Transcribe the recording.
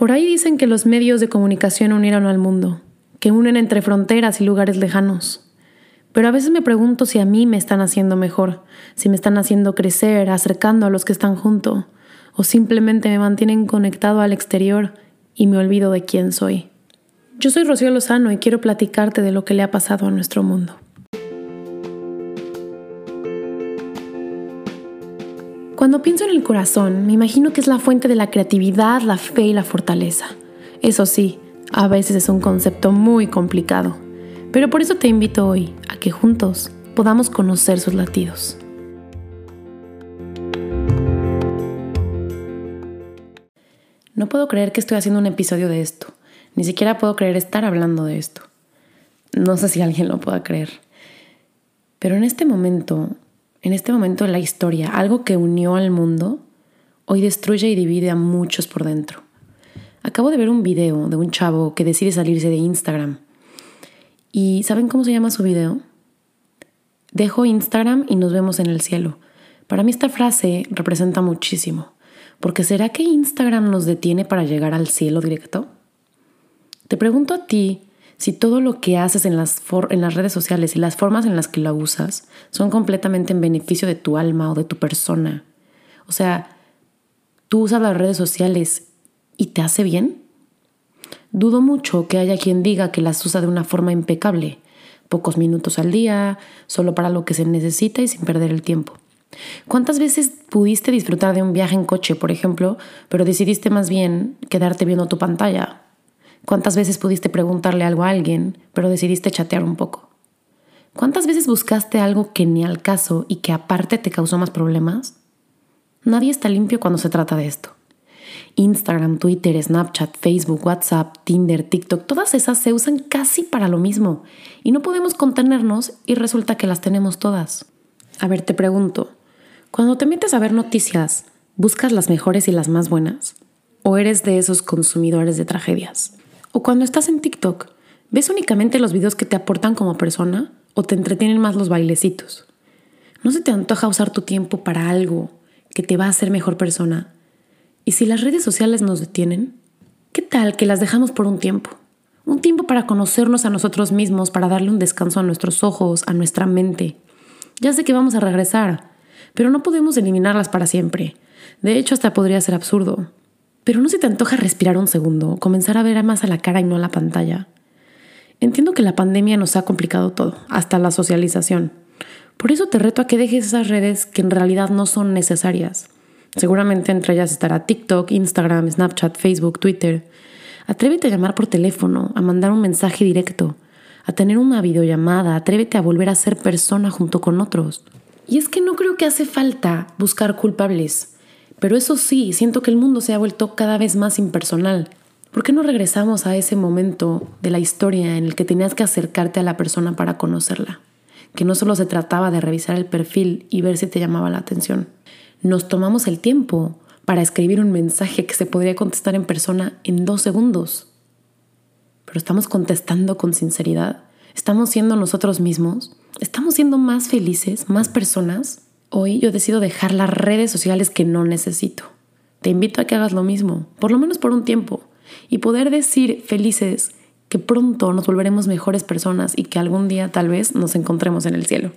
Por ahí dicen que los medios de comunicación unieron al mundo, que unen entre fronteras y lugares lejanos. Pero a veces me pregunto si a mí me están haciendo mejor, si me están haciendo crecer, acercando a los que están junto, o simplemente me mantienen conectado al exterior y me olvido de quién soy. Yo soy Rocío Lozano y quiero platicarte de lo que le ha pasado a nuestro mundo. Cuando pienso en el corazón, me imagino que es la fuente de la creatividad, la fe y la fortaleza. Eso sí, a veces es un concepto muy complicado, pero por eso te invito hoy a que juntos podamos conocer sus latidos. No puedo creer que estoy haciendo un episodio de esto. Ni siquiera puedo creer estar hablando de esto. No sé si alguien lo pueda creer. Pero en este momento en este momento de la historia, algo que unió al mundo, hoy destruye y divide a muchos por dentro. Acabo de ver un video de un chavo que decide salirse de Instagram. ¿Y saben cómo se llama su video? Dejo Instagram y nos vemos en el cielo. Para mí esta frase representa muchísimo, porque ¿será que Instagram nos detiene para llegar al cielo directo? Te pregunto a ti, si todo lo que haces en las, redes sociales y las formas en las que la usas son completamente en beneficio de tu alma o de tu persona. O sea, tú usas las redes sociales y te hace bien. Dudo mucho que haya quien diga que las usa de una forma impecable, pocos minutos al día, solo para lo que se necesita y sin perder el tiempo. ¿Cuántas veces pudiste disfrutar de un viaje en coche, por ejemplo, pero decidiste más bien quedarte viendo tu pantalla ¿Cuántas veces pudiste preguntarle algo a alguien, pero decidiste chatear un poco? ¿Cuántas veces buscaste algo que ni al caso y que aparte te causó más problemas? Nadie está limpio cuando se trata de esto. Instagram, Twitter, Snapchat, Facebook, WhatsApp, Tinder, TikTok, todas esas se usan casi para lo mismo y no podemos contenernos y resulta que las tenemos todas. A ver, te pregunto, cuando te metes a ver noticias, ¿buscas las mejores y las más buenas? ¿O eres de esos consumidores de tragedias? O cuando estás en TikTok, ¿ves únicamente los videos que te aportan como persona o te entretienen más los bailecitos? ¿No se te antoja usar tu tiempo para algo que te va a hacer mejor persona? Y si las redes sociales nos detienen, ¿qué tal que las dejamos por un tiempo? Un tiempo para conocernos a nosotros mismos, para darle un descanso a nuestros ojos, a nuestra mente. Ya sé que vamos a regresar, pero no podemos eliminarlas para siempre. De hecho, hasta podría ser absurdo. Pero no se te antoja respirar un segundo, comenzar a ver más a la cara y no a la pantalla. Entiendo que la pandemia nos ha complicado todo, hasta la socialización. Por eso te reto a que dejes esas redes que en realidad no son necesarias. Seguramente entre ellas estará TikTok, Instagram, Snapchat, Facebook, Twitter. Atrévete a llamar por teléfono, a mandar un mensaje directo, a tener una videollamada, atrévete a volver a ser persona junto con otros. Y es que no creo que hace falta buscar culpables. Pero eso sí, siento que el mundo se ha vuelto cada vez más impersonal. ¿Por qué no regresamos a ese momento de la historia en el que tenías que acercarte a la persona para conocerla? Que no solo se trataba de revisar el perfil y ver si te llamaba la atención. Nos tomamos el tiempo para escribir un mensaje que se podría contestar en persona en dos segundos. Pero estamos contestando con sinceridad. Estamos siendo nosotros mismos. Estamos siendo más felices, más personas. Hoy yo decido dejar las redes sociales que no necesito. Te invito a que hagas lo mismo, por lo menos por un tiempo, y poder decir felices que pronto nos volveremos mejores personas y que algún día tal vez nos encontremos en el cielo.